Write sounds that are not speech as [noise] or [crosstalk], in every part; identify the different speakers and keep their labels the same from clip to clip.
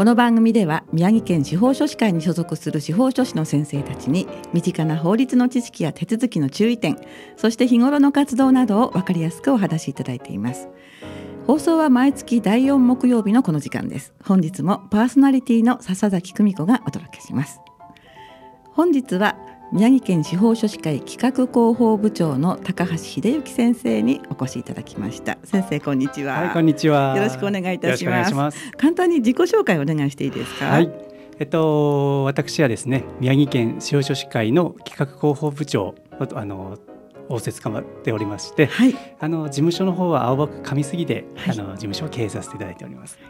Speaker 1: この番組では宮城県司法書士会に所属する司法書士の先生たちに身近な法律の知識や手続きの注意点そして日頃の活動などを分かりやすくお話しいただいています。放送は毎月第4木曜日のこの時間です本日もパーソナリティの笹崎久美子がお届けします。本日は宮城県司法書士会企画広報部長の高橋秀幸先生にお越しいただきました。先生こんにちは。
Speaker 2: はいこんにちは。
Speaker 1: よろしくお願いいたします。
Speaker 2: ます。
Speaker 1: 簡単に自己紹介をお願いしていいですか？
Speaker 2: はい。えっと私はですね宮城県司法書士会の企画広報部長あの応接かまっておりまして、
Speaker 1: はい、
Speaker 2: あの事務所の方は青葉区上杉で、
Speaker 1: はい、
Speaker 2: あの事務所を経営させていただいております。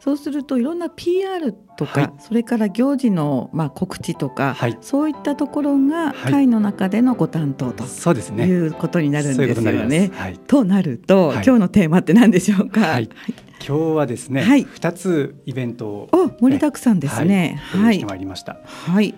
Speaker 1: はい、そうするといろんな PR とか、はい、それから行事のまあ告知とか、はい、そういったところが会の中でのご担当と、
Speaker 2: そうですね。
Speaker 1: いうことになるんですよね。
Speaker 2: はい、
Speaker 1: となると、今日のテーマって何でしょうか？
Speaker 2: 今日はですね、はい、2つイベントを、
Speaker 1: お盛りだくさんですね。
Speaker 2: はい、してまいりました。
Speaker 1: はい。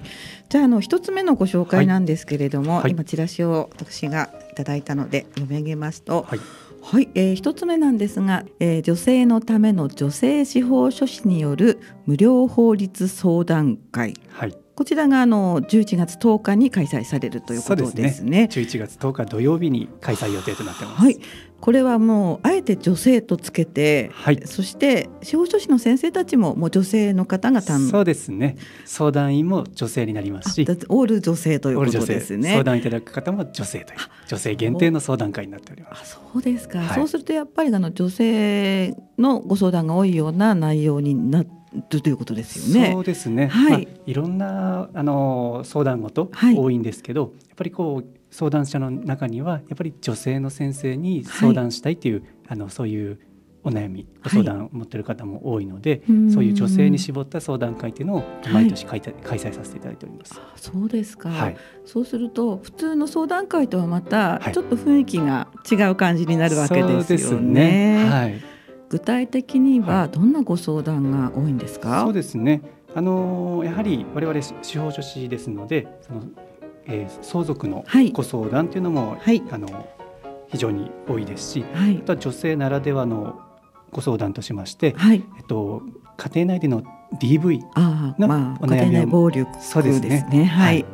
Speaker 1: じゃああの一つ目のご紹介なんですけれども、はい、今チラシを私がいただいたので読み上げますと。はいはい、えー、一つ目なんですが、えー、女性のための女性司法書士による無料法律相談会。
Speaker 2: はい。
Speaker 1: こちらがあの11月10日に開催されるということですね。
Speaker 2: すね11月10日土曜日に開催予定となってます。
Speaker 1: はい。これはもうあえて女性とつけて、
Speaker 2: はい、
Speaker 1: そして司法書士の先生たちももう女性の方が担
Speaker 2: そうですね。相談員も女性になりますし。
Speaker 1: オール女性ということですね。
Speaker 2: 相談いただく方も女性という女性限定の相談会になっております。
Speaker 1: あそうですか、はい、そうするとやっぱりあの女性のご相談が多いような内容になってということですよね。
Speaker 2: そうですね。
Speaker 1: はい、
Speaker 2: まあ、いろんなあの相談事多いんですけど、はい、やっぱりこう相談者の中にはやっぱり女性の先生に相談したいという、はい、あのそういうお悩みご相談を持っている方も多いので、そういう女性に絞った相談会というのを毎年開,、開催させていただいております。
Speaker 1: そうですか、そうすると普通の相談会とはまたちょっと雰囲気が違う感じになるわけですよね。
Speaker 2: ね。はい。
Speaker 1: 具体的にはどんなご相談が多いんですか、
Speaker 2: はい、そうですね。あのやはり我々司法書士ですのでその、えー、相続のご相談というのも、
Speaker 1: はい、
Speaker 2: あの非常に多いですし、
Speaker 1: はい、
Speaker 2: あとは女性ならではのご相談としまして、
Speaker 1: はい。
Speaker 2: えっと、家庭内での DV
Speaker 1: のお悩みを、まあ、暴力
Speaker 2: そうですね。
Speaker 1: ねはい。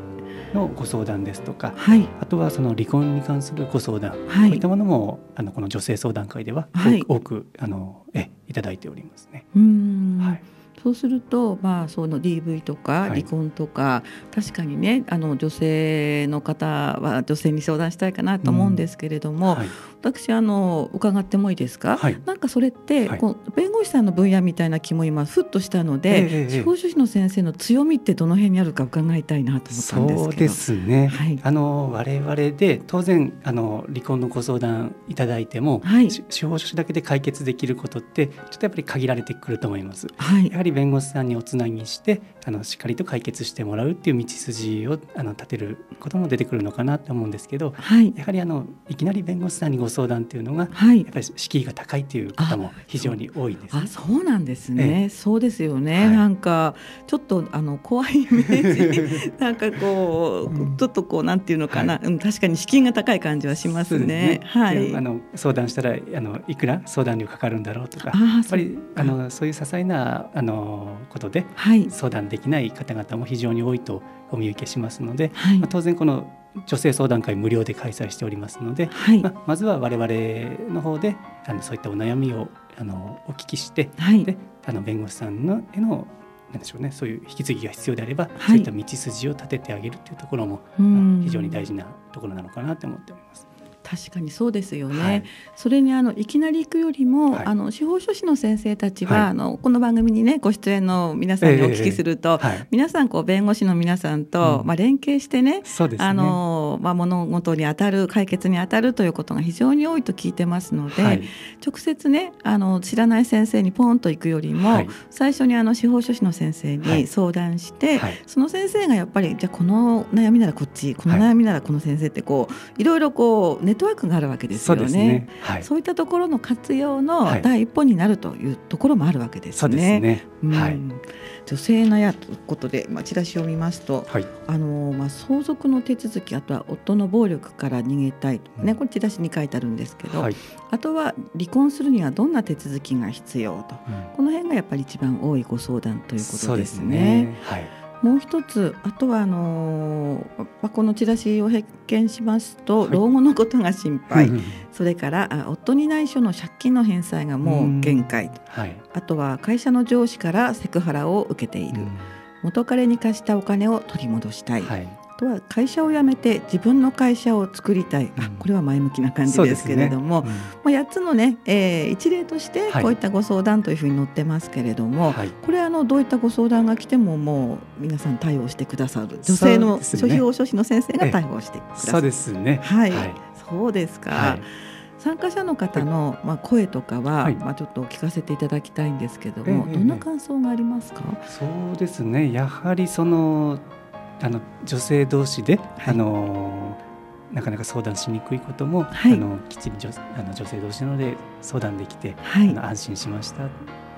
Speaker 2: のご相談ですとか、
Speaker 1: はい、
Speaker 2: あとはその離婚に関するご相談、
Speaker 1: はい、こ
Speaker 2: ういったものもあのこの女性相談会では多く,、
Speaker 1: はい、
Speaker 2: 多くあのえいただいておりますね。
Speaker 1: うん。
Speaker 2: はい
Speaker 1: そうすると、まあ、その DV とか離婚とか、はい、確かにねあの女性の方は女性に相談したいかなと思うんですけれども、
Speaker 2: うんはい、
Speaker 1: 私あの伺ってもいいですか、
Speaker 2: はい、
Speaker 1: なんかそれって、こう弁護士さんの分野みたいな気も今ふっとしたので、えー、司法書士の先生の強みってどの辺にあるか伺いたいなと思ったんですけど。
Speaker 2: そうですね、
Speaker 1: はい、
Speaker 2: あの我々で当然あの離婚のご相談いただいても、司法書士だけで解決できることってちょっとやっぱり限られてくると思います。
Speaker 1: はい、
Speaker 2: やはり弁護士さんにおつなぎしてあのしっかりと解決してもらうっていう道筋をあの立てることも出てくるのかなと思うんですけど、
Speaker 1: はい、
Speaker 2: やはりあのいきなり弁護士さんにご相談っていうのが、
Speaker 1: はい、
Speaker 2: やっぱり敷居が高いという方も非常に多いんです、
Speaker 1: ね、あそうなんですね、ええ、そうですよね、はい、なんかちょっとあの怖いイメージ。[laughs] なんかこう、うん、ちょっとこうなんていうのかな、はい、うん、確かに敷居が高い感じはしますね。
Speaker 2: ね。
Speaker 1: はい、
Speaker 2: あの相談したらあのいくら相談料かかるんだろうとか。やっぱりあのそういう些細なあのことで
Speaker 1: はい、
Speaker 2: 相談できない方々も非常に多いとお見受けしますので、
Speaker 1: はい、
Speaker 2: まあ、当然この女性相談会無料で開催しておりますので、
Speaker 1: はい、
Speaker 2: まあ、まずは我々の方であのそういったお悩みをあのお聞きして、
Speaker 1: はい、
Speaker 2: であの弁護士さんのへのなんでしょうね、そういう引き継ぎが必要であれば、そういった道筋を立ててあげるというところも、非常に大事なところなのかなと思っております。
Speaker 1: 確かにそうですよね。はい、それにあのいきなり行くよりも、はい、あの司法書士の先生たちは、はい、あのこの番組にねご出演の皆さんにお聞きすると、えー、皆さんこう弁護士の皆さんと、うん、まあ連携してね、ね。あのまあ物事に当たる解決に当たるということが非常に多いと聞いてますので、直接ねあの知らない先生にポンと行くよりも、最初にあの司法書士の先生に相談して、その先生がやっぱりじゃあこの悩みならこっちこの悩みならこの先生ってこういろいろこうネットワークがあるわけですよね。そうね。はい、そういったところの活用の第一歩になるというところもあるわけですね。ね。はい、女性のやということで、まあ、チラシを見ますと、はい、あのまあ、相続の手続きあとは夫の暴力から逃げたいとね、これチラシに書いてあるんですけど、はい、あとは離婚するにはどんな手続きが必要と、うん、この辺がやっぱり一番多いご相談ということですね。すね。はいもう一つあとはあのー、このチラシを拝見しますと、はい、老後のことが心配。それからあ夫に内緒の借金の返済がもう限界、はい、あとは会社の上司からセクハラを受けている。元彼に貸したお金を取り戻したい、はい、とは会社を辞めて自分の会社を作りたい、あこれは前向きな感じですけれども、ね。うん、8つのね、えー、一例としてこういったご相談というふうに載ってますけれども、はい、これあのどういったご相談が来てももう皆さん対応してくださる女性の書費用書士の先生が対応してくださる。
Speaker 2: そうですね、
Speaker 1: はい、はい、そうですか、はい参加者の方の、まあ、声とかは、はい、まあ、ちょっと聞かせていただきたいんですけども、ええ、どんな感想がありますか、
Speaker 2: そうですねやはりそのあの女性同士で、はい、あのなかなか相談しにくいことも、はい、あのきっちり女あの女性同士なので相談できて、はい、あの安心しましたっ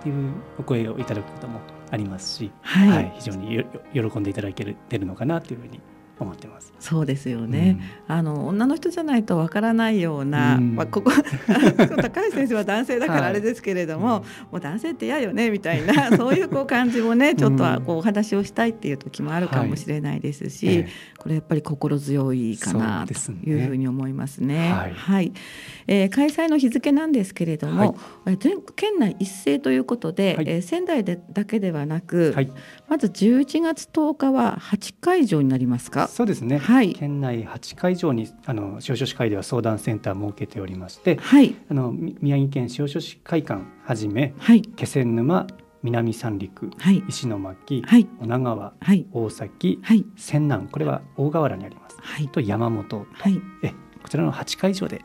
Speaker 2: ていうお声をいただくこともありますし、はい、非常に喜んでいただけるるのかなというふうに思ってます。
Speaker 1: そうですよね。うん、あの女の人じゃないとわからないような、うん、まあここ [laughs] 高橋先生は男性だからあれですけれども、はい、もう男性って嫌よねみたいな [laughs] そういうこう感じもねちょっとはこうお話をしたいっていう時もあるかもしれないですし、はい、これやっぱり心強いかなというふうに思いますね。すねはい、はい、えー、開催の日付なんですけれども、はい、全県内一斉ということで、はい、えー、仙台でだけではなく、まず11月10日は8会場になりますか？
Speaker 2: そうですね、はい、県内8会場にあの司法書士会では相談センターを設けておりまして、はい、あの宮城県司法書士会館はじめ、はい、気仙沼南三陸、はい、石巻、はい、女川、はい、大崎、はい、泉南これは大河原にあります、はい、と山本。はい、えこちらの8会場で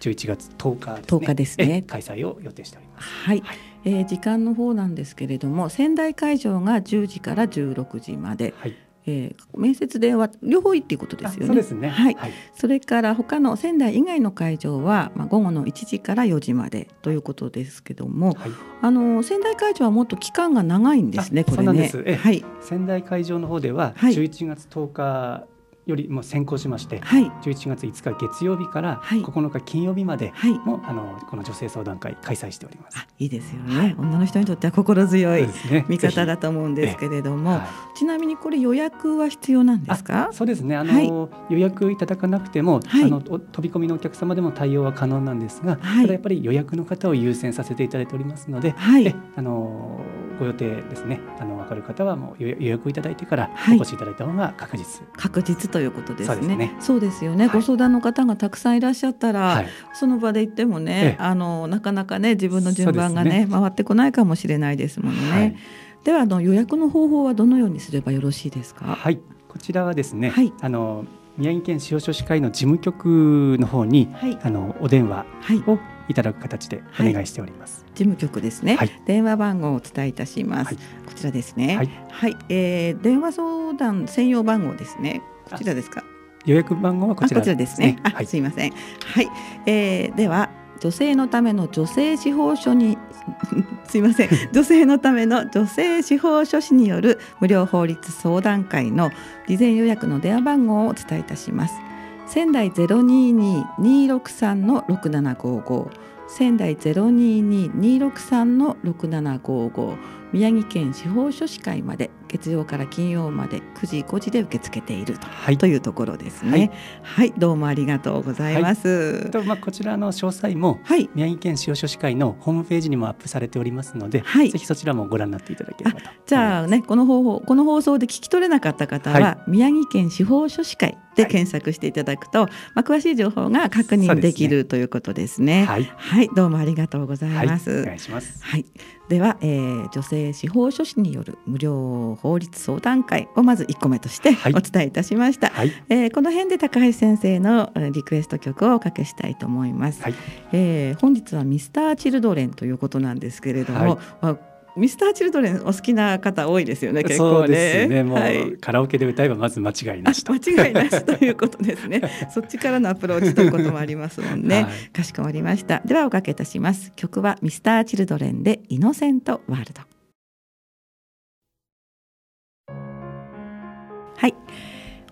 Speaker 2: 11月10日ですね ,10 日ですね。開催を予定しております。
Speaker 1: はい、はい、えー、時間の方なんですけれども仙台会場が10時から16時まで、はい、えー、面接電話両方いいっていうことですよね。
Speaker 2: そね。
Speaker 1: はい。はい、それから他の仙台以外の会場はまあ午後の1時から4時までということですけども、はい、あの仙台会場はもっと期間が長いんですね。これね。
Speaker 2: はい。仙台会場の方では11月10日よりも先行しまして、はい、11月5日月曜日から9日金曜日までも、はい、あのこの女性相談会開催しております。
Speaker 1: いいですよね、はい、女の人にとっては心強い味方だと思うんですけれども、ちなみにこれ予約は必要なんですか？
Speaker 2: そうですね。あの、予約いただかなくても、あの飛び込みのお客様でも対応は可能なんですが、ただやっぱり予約の方を優先させていただいておりますので、はい、あのご予定ですね。あの分かる方はもう予約いただいてからお越しいただいた方が確実。
Speaker 1: 確実ということですね。そうですよね、はい、ご相談の方がたくさんいらっしゃったら、はい、その場で言ってもね、あのなかなかね自分の順番がね、ね、回ってこないかもしれないですもんね。はい、ではあの予約の方法はどのようにすればよろしいですか？
Speaker 2: はい、こちらはですね、あの宮城県司法書士会の事務局の方に、あのお電話をいただく形でお願いしております。
Speaker 1: 事務局ですね、はい、電話番号をお伝えいたします、はい、こちらですね。はい、はい、えー、電話相談専用番号ですね。こちらですか？
Speaker 2: 予約番号はこちら
Speaker 1: ですね。あ、はい、すいません。はい、えー、では女性のための女性司法書に [laughs] すいません。[laughs] 女性のための女性司法書士による無料法律相談会の事前予約の電話番号をお伝えいたします。仙台ゼロ二二二六三の六七五五。仙台ゼロ二二二六三の六七五五。宮城県司法書士会まで月曜から金曜まで9時5時で受け付けているとはい、というところですね、はい、はい、どうもありがとうございます。はい、
Speaker 2: とまあこちらの詳細も、はい、宮城県司法書士会のホームページにもアップされておりますので、はい、ぜひそちらもご覧になっていただければと
Speaker 1: じゃあねこの方法この放送で聞き取れなかった方は、宮城県司法書士会で検索していただくと、はい、まあ、詳しい情報が確認できる、ね、ということですね。はい、はい、どうもありがとうございます。
Speaker 2: お願いします。
Speaker 1: はい、では、えー、女性司法書士による無料法律相談会をまず1個目としてお伝えいたしました。はい、えー、この辺で高橋先生のリクエスト曲をおかけしたいと思います。はい、えー、本日はミスターチルドレンということなんですけれども、はいミスターチルドレンお好きな方多いですよね。結構ね。
Speaker 2: ねもう、はい、カラオケで歌えばまず間違いなし
Speaker 1: 間違いなしということですね。[laughs] そっちからのアプローチということもありますもんね。はい、かしこまりました。ではおかけいたします。曲はミスターチルドレンでイノセントワールド。はい。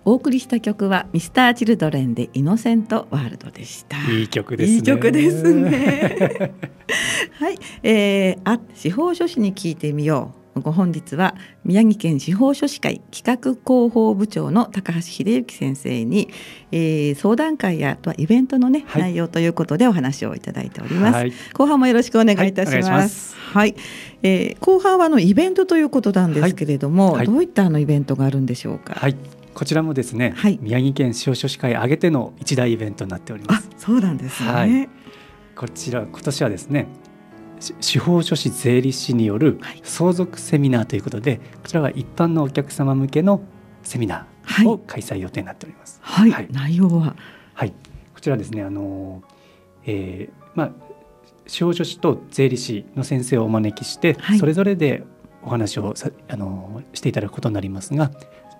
Speaker 1: お送りした曲はミスターチルドレンでイノセントワールドでした。
Speaker 2: いい曲ですね。
Speaker 1: いい曲ですね。[laughs] はい、えー、あ司法書士に聞いてみよう。ご本日は宮城県司法書士会企画広報部長の高橋秀幸先生に、えー、相談会やとはイベントのね、はい、内容ということでお話をいただいております、はい、後半もよろしくお願いいたします。はい、はい、えー、後半はあのイベントということなんですけれども、どういったあのイベントがあるんでしょうか？
Speaker 2: はいこちらもですね、はい、宮城県司法書士会挙げての一大イベントになっております。
Speaker 1: そうなんですね、はい、
Speaker 2: こちら今年はですね司法書士税理士による相続セミナーということで、こちらは一般のお客様向けのセミナーを開催予定になっております。
Speaker 1: はい、はい、内容は？
Speaker 2: はい。こちらですねあの、えー、まあ司法書士と税理士の先生をお招きして、はい、それぞれでお話をさあのしていただくことになりますが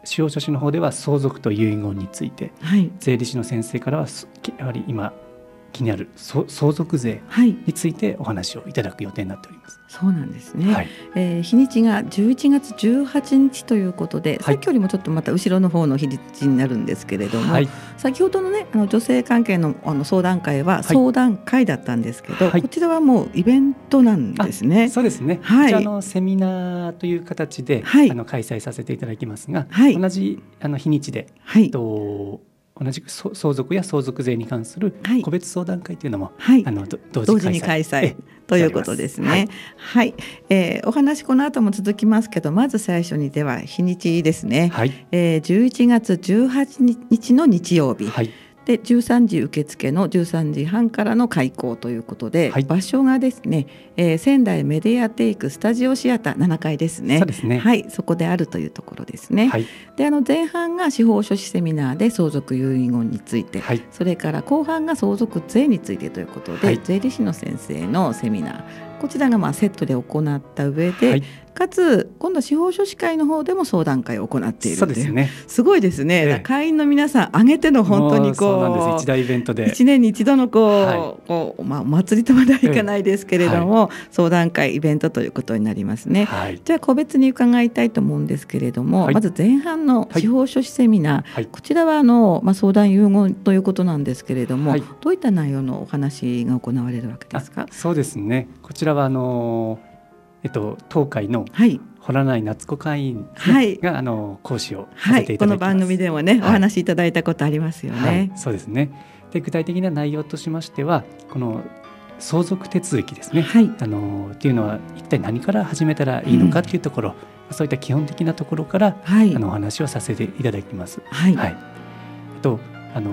Speaker 2: 司法書士の方では相続と遺言について、はい、税理士の先生からはやはり今気になる相続税についてお話をいただく予定になっております。
Speaker 1: そうなんですね。はい、えー、日にちが11月18日ということで、さっきよりもちょっとまた後ろの方の日にちになるんですけれども、はい、先ほどのねあの女性関係のあの相談会は相談会だったんですけど、はい、こちらはもうイベントなんですね。
Speaker 2: そうですね。はい、こちらのセミナーという形で、はい、あの開催させていただきますが、はい、同じあの日にちで、はい、と同じく相続や相続税に関する個別相談会というのも、はい、あの
Speaker 1: 同時に開催。ということですね。はい、はい、えー、お話この後も続きますけど、まず最初にでは日にちですね。はい、えー、11月18日の日曜日。はいで13時受付の13時半からの開講ということで、はい、場所がですね、えー、仙台メディアテイクスタジオシアター7階ですね。
Speaker 2: そうですね。
Speaker 1: はい、そこであるというところですね。はい、で、あの前半が司法書士セミナーで相続遺言について、はい、それから後半が相続税についてということで、税理士の先生のセミナー、こちらがまあセットで行った上で、かつ今度司法書士会の方でも相談会を行っている
Speaker 2: そうですね。
Speaker 1: すごいですね、ええ、会員の皆さん挙げての本当に
Speaker 2: こう一大イベントで。
Speaker 1: 一年に一度のこうはい、こうまあお祭りとまではいかないですけれども、はい、相談会イベントということになりますね、はい、じゃあ個別に伺いたいと思うんですけれども、まず前半の司法書士セミナー、こちらはあのまあ相談遺言ということなんですけれども、どういった内容のお話が行われるわけですか？
Speaker 2: そうですね。こちらはあのえっと、東海の洞内夏子会員、ね、はい、があの講師をさせていただきます、はい、この
Speaker 1: 番組でもね、お話しいただいたことありますよね。
Speaker 2: そうですね。で具体的な内容としましてはこの相続手続きですね、はい、あのっていうのは一体何から始めたらいいのかっていうところ、うん、そういった基本的なところから、はい、あのお話をさせていただきます。はい、はい、とあの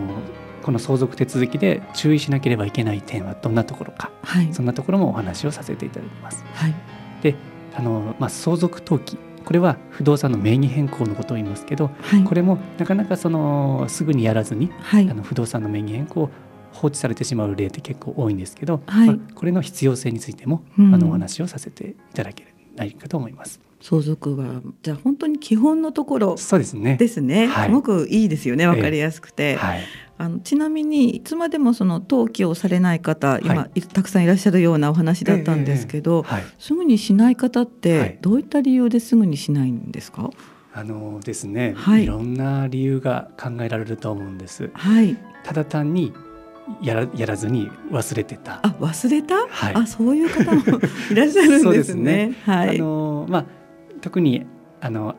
Speaker 2: この相続手続きで注意しなければいけない点はどんなところか、はい、そんなところもお話をさせていただきます。はいであの、まあ、相続登記。これは不動産の名義変更のことを言いますけど、はい、これもなかなかそのすぐにやらずに、はい、あの不動産の名義変更を放置されてしまう例って結構多いんですけど、はい、まあ、これの必要性についても、うん、あのお話をさせていただけないかと思います。
Speaker 1: 相続はじゃあ本当に基本のところ
Speaker 2: そうですね。
Speaker 1: ですね。すごくいいですよね。わかりやすくて。えーはいあのちなみにいつまでもその登記をされない方今、はい、たくさんいらっしゃるようなお話だったんですけど、えーはい、すぐにしない方ってどういった理由ですぐにしないんですか、
Speaker 2: あのですね、はい、いろんな理由が考えられると思うんです。はい、ただ単にやらやらずに忘れてた。
Speaker 1: あ忘れた、はい、あそういう方も [laughs] いらっしゃるんですね。ですね。はい、
Speaker 2: あのまあ特にあの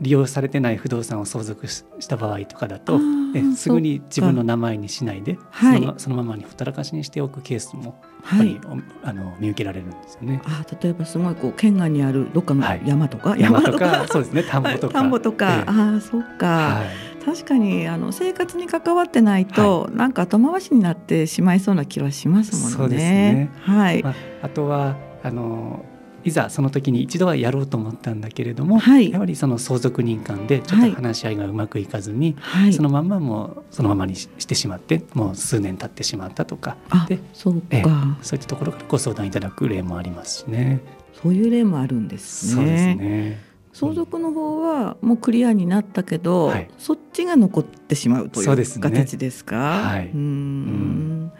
Speaker 2: 利用されてない不動産を相続した場合とかだとえすぐに自分の名前にしない。でそのそのままにほったらかしにしておくケースもやっぱり、はい、あの見受けられるんですよね。
Speaker 1: あ例えばすごいこう県外にあるどっかの山とか、は
Speaker 2: い、山とかそうですね。田んぼとか。
Speaker 1: 田んぼとか、えあそうか、はい確かにあの生活に関わってないと、はい、なんか後回しになってしまいそうな気はしますもんね。そうですね。はい、ま
Speaker 2: あ、あとはあのいざその時に一度はやろうと思ったんだけれども、はい、やはりその相続人間でちょっと話し合いがうまくいかずに、はい、そのまんまもそのままにしてしまってもう数年経ってしまったとか。
Speaker 1: でそうか、え
Speaker 2: そういったところからご相談いただく例もありますしね。
Speaker 1: そういう例もあるんですね。そうですね相続の方はもうクリアになったけど、はい、そっちが残ってしまうという形ですか？はい、うん、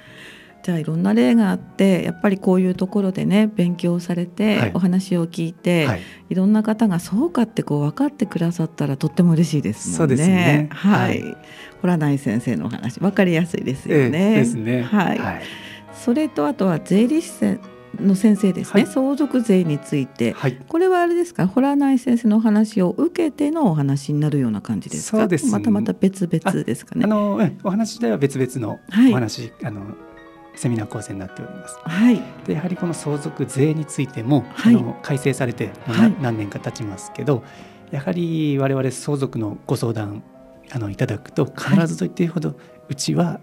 Speaker 1: じゃあいろんな例があってやっぱりこういうところでね勉強されて、はい、お話を聞いて、はい、いろんな方がそうかってこう分かってくださったらとっても嬉しいですもんね。ね。はい、ホラナイ先生のお話分かりやすいですよね。
Speaker 2: えー、ですね。
Speaker 1: はい。それとあとは税理士の先生ですね、はい、相続税について、はい、これはあれですか？ホラナイ先生のお話を受けてのお話になるような感じですか？そうです、ね、またまた別々ですかね。
Speaker 2: あのお話では別々のお話、はい、あのセミナー構成になっております。
Speaker 1: はい、
Speaker 2: でやはりこの相続税についても、はい、あの改正されて、はい、何年か経ちますけどやはり我々相続のご相談あのいただくと必ずと言っていいほど、うちは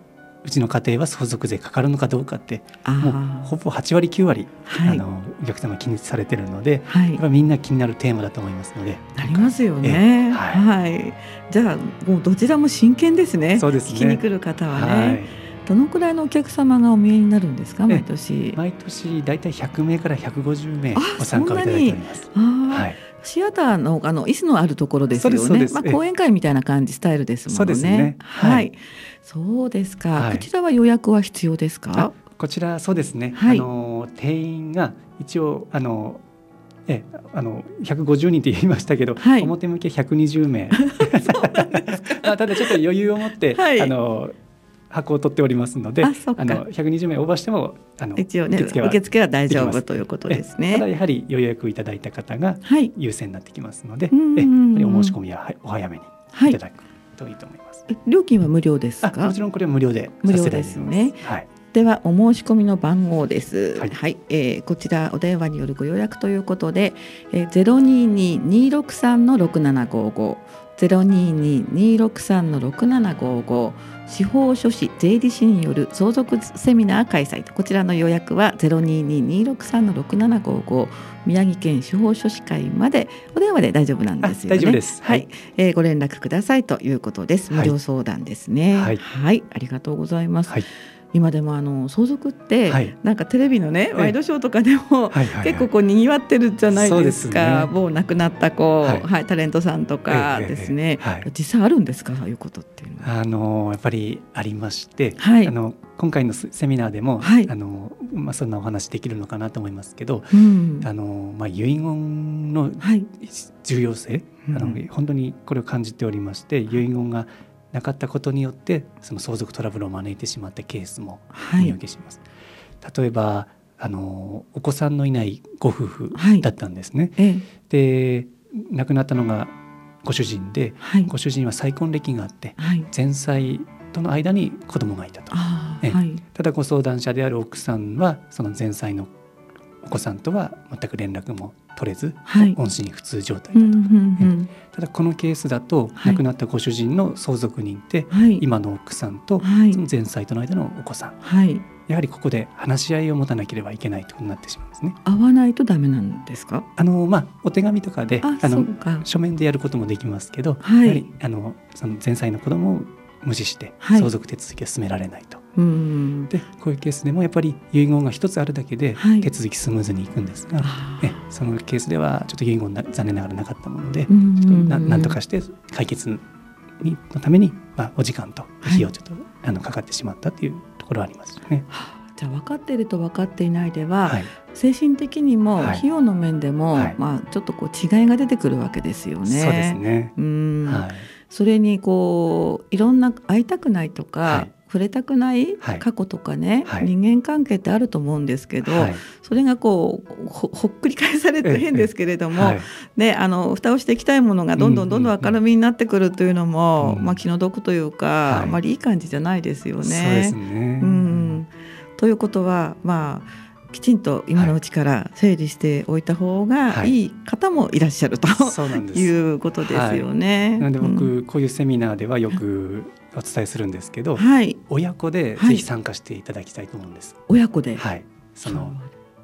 Speaker 2: うちの家庭は相続税かかるのかどうかってもうほぼ8割9割、はい、あのお客様気にされてるので、はい、やっぱみんな気になるテーマだと思いますので
Speaker 1: なりますよね、はい、はい、じゃあもうどちらも真剣ですね。そうですね。聞きに来る方はね。どのくらいのお客様がお見えになるんですか？毎年。
Speaker 2: 毎年だいたい100名から150名ご参加いただいております。はい、
Speaker 1: シアターのあの椅子のあるところですよね。まあ、講演会みたいな感じスタイルですもんね。ね。はい、はい、そうですか、はい、こちらは予約は必要ですか？
Speaker 2: こちらそうですね、はい、あの定員が一応あのえあの150人って言いましたけど、はい、表向き120名。ただちょっと余裕を持って、はい、あの箱を取っておりますのであの120名オーバーしてもあの
Speaker 1: 一応ね受付は受付は大丈夫ということですね。
Speaker 2: ただやはり予約いただいた方が優先になってきますので、はい、えお申し込みはお早めにい。ただくといいと思います、
Speaker 1: はい、料金は無料ですか？
Speaker 2: もちろんこれは無料で
Speaker 1: 無料ですね。はい。ではお申し込みの番号です。はい、はい、えー、こちらお電話によるご予約ということで、えゼロ二二二六三の六七五五ゼロ二二二六三の六七五五司法書士税理士による相続セミナー開催こちらの予約はゼロ二二二六三の六七五五宮城県司法書士会までお電話で大丈夫なんですよね。
Speaker 2: 大丈夫です。
Speaker 1: はい、はい、えー、ご連絡くださいということです。無料相談ですね。はい、はい、ありがとうございます。はい今でもあの相続って、はい、なんかテレビのねワイドショーとかでも、結構こう賑わってるじゃないですか、ね、もう亡くなった子、はい、はい、タレントさんとかですね、はい、実際あるんですか？そういうことっていうの
Speaker 2: は。あのやっぱりありまして、はい、あの今回のセミナーでも、はい、あのまあ、そんなお話できるのかなと思いますけど、うん、あのまあ、遺言の重要性、あの本当にこれを感じておりまして遺言がなかったことによってその相続トラブルを招いてしまったケースも見受けします。はい、例えばあのお子さんのいないご夫婦だったんですね。はい、で亡くなったのがご主人で、はい、ご主人は再婚歴があって、前妻との間に子供がいたと、ただご相談者である奥さんはその前妻のお子さんとは全く連絡も取れず、はい、音信不通状態だと、うんうんうん、ただこのケースだと、はい、亡くなったご主人の相続人って、はい、今の奥さんと、その前妻との間のお子さん、やはりここで話し合いを持たなければいけないとなってしまうんですね。
Speaker 1: 会わないとダメなんですか？
Speaker 2: あのまあお手紙とかであの書面でやることもできますけど、やはりあのその前妻の子供を無視して相続手続きを進められないと。でこういうケースでもやっぱり遺言が一つあるだけで手続きスムーズにいくんですが、はい、そのケースではちょっと遺言残念ながらなかったもので、うんと何とかして解決にのために、まあ、お時間と費用ちょっと、はい、あのかかってしまったというところはありますよね。
Speaker 1: じゃあ分かっていると分かっていないでは、はい、精神的にも費用の面でも、はい、まあ、ちょっとこう違いが出てくるわけですよね。
Speaker 2: そうですね。う
Speaker 1: ん、はい、それにこういろんな会いたくないとか、触れたくない過去とかね、はい、人間関係ってあると思うんですけど、はい、それがこうほっくり返されて変ですけれども、はい、ね、あの蓋をしていきたいものがどんどんどんどん明るみになってくるというのも、うん、まあ、気の毒というか、あまりいい感じじゃないですよね。
Speaker 2: ね。うん、
Speaker 1: ということはまあきちんと今のうちから整理しておいた方がい。い方もいらっしゃると、はい、いうことですよね。
Speaker 2: はい、なので僕、うん、こういうセミナーではよくお伝えするんですけど、はい、親子でぜひ参加していただきたいと思うんです。
Speaker 1: 親子で、
Speaker 2: はい、その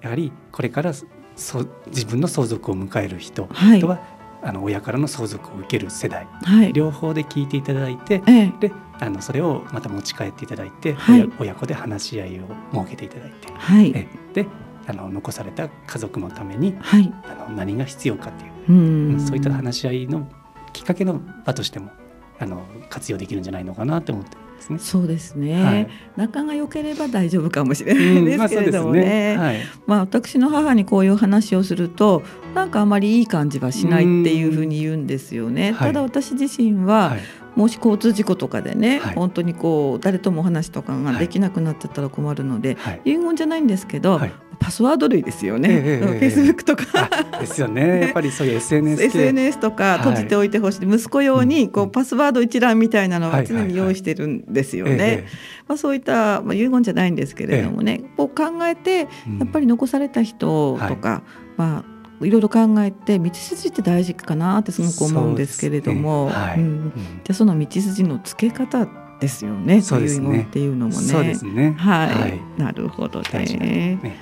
Speaker 2: やはりこれからそ自分の相続を迎える人とは、あの親からの相続を受ける世代、はい、両方で聞いていただいて、ええ、であのそれをまた持ち帰っていただいて、はい、親子で話し合いを設けていただいて、はい、えであの残された家族のために、はい、あの何が必要かっていう。うそういった話し合いのきっかけの場としてもあの活用できるんじゃないのかなと思ってですね。
Speaker 1: そうですね、はい、仲が良ければ大丈夫かもしれないですけれどもね。まあ、ね。はい、まあ私の母にこういう話をするとなんかあまりいい感じはしないっていうふうに言うんですよね。ただ私自身は、もし交通事故とかでね、はい、本当にこう誰とも話とかができなくなってたら困るので、はい、遺言じゃないんですけど、はい、パスワード類ですよね、えー、フェイスブックとか。
Speaker 2: ですよね。[laughs] やっぱりそういう SNS
Speaker 1: SNS とか閉じておいてほしい、息子用にこうパスワード一覧みたいなのは常に用意してるんですよね。まあ、そういった、まあ、遺言じゃないんですけれどもね、こう考えてやっぱり残された人とか、まあいろいろ考えて道筋って大事かなってすごく思うんですけれども、ね。はい。うん、じゃその道筋のつけ方ですよね。そうですね。っていうのもね。
Speaker 2: そうですね。
Speaker 1: はい。はい、なるほどね。ね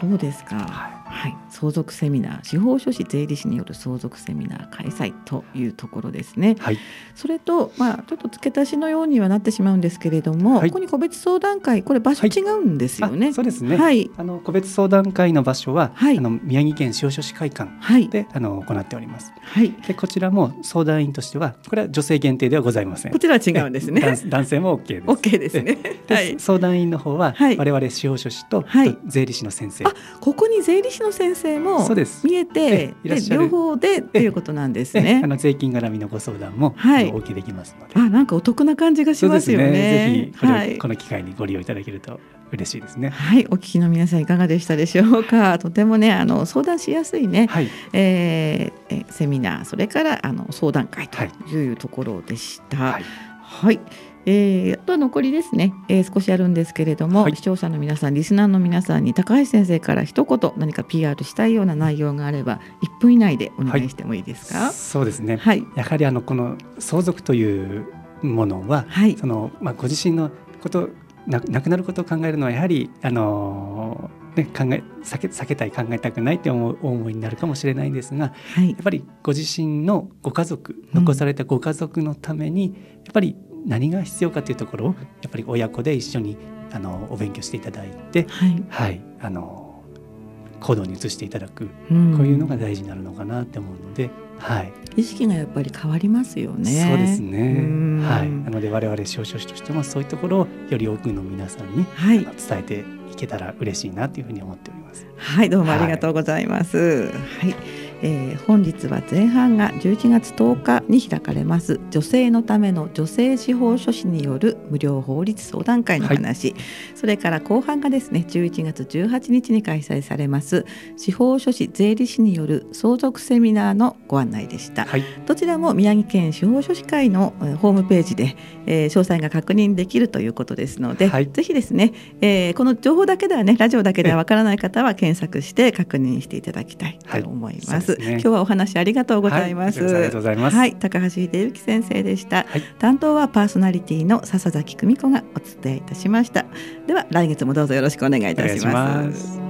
Speaker 1: そうですか。はいはい、相続セミナー司法書士税理士による相続セミナー開催というところですね。はい、それと、まあ、ちょっと付け足しのようにはなってしまうんですけれども、はい、ここに個別相談会これ場所違うんですよね。はい、
Speaker 2: そうですね、はい、あの個別相談会の場所は、はい、あの宮城県司法書士会館で、あの行っております。はい、でこちらも相談員としてはこれは女性限定ではございません。
Speaker 1: こちらは違うんですね。
Speaker 2: 男性も OK です。
Speaker 1: OK ですね。
Speaker 2: はい、相談員の方は、我々司法書士と、税理士の先生。あ
Speaker 1: ここに税理士の先生もそうです見えてで両方でっていうことなんですね。
Speaker 2: あの税金絡みのご相談も、はい、お受けできますので。
Speaker 1: あなんかお得な感じがしますよね。
Speaker 2: ねぜひはい、この機会にご利用いただけると嬉しいですね。
Speaker 1: はい、お聞きの皆さんいかがでしたでしょうか。とてもねあの相談しやすいね、はい、えー、セミナーそれからあの相談会というところでした。はい、はいえー、あとは残りですね、えー、少しあるんですけれども、はい、視聴者の皆さんリスナーの皆さんに高橋先生から一言何か PR したいような内容があれば1分以内でお願いしてもいいですか、
Speaker 2: はい、そうですね、はい、やはりあのこの相続というものは、はい、そのまあ、ご自身のことな亡くなることを考えるのはやはりあのね、考え避け避けたい考えたくないって思思いになるかもしれないんですが、はい、やっぱりご自身のご家族残されたご家族のために、うん、やっぱり何が必要かというところをやっぱり親子で一緒にあのお勉強していただいて、はい、はい、あの行動に移していただく、うん、こういうのが大事になるのかなって思うので、はい、
Speaker 1: 意識がやっぱり変わりますよね。
Speaker 2: そうですね。はい、なので我々少々としてもそういうところをより多くの皆さんに、はい、伝えていけたら嬉しいなというふうに思っております。
Speaker 1: はい、どうもありがとうございます。はい、はいえー、本日は前半が11月10日に開かれます。女性のための女性司法書士による無料法律相談会の話、はい、それから後半がですね11月18日に開催されます。司法書士税理士による相続セミナーのご案内でした、はい、どちらも宮城県司法書士会のホームページで、えー、詳細が確認できるということですので、はい、ぜひですね、えー、この情報だけではねラジオだけではわからない方は検索して確認していただきたいと思います。ね、今日はお話ありがとうございます。はい、
Speaker 2: ありがとうございます。はい、
Speaker 1: 高橋秀幸先生でした。はい、担当はパーソナリティの笹崎久美子がお伝えいたしました。では来月もどうぞよろしくお願いいたします。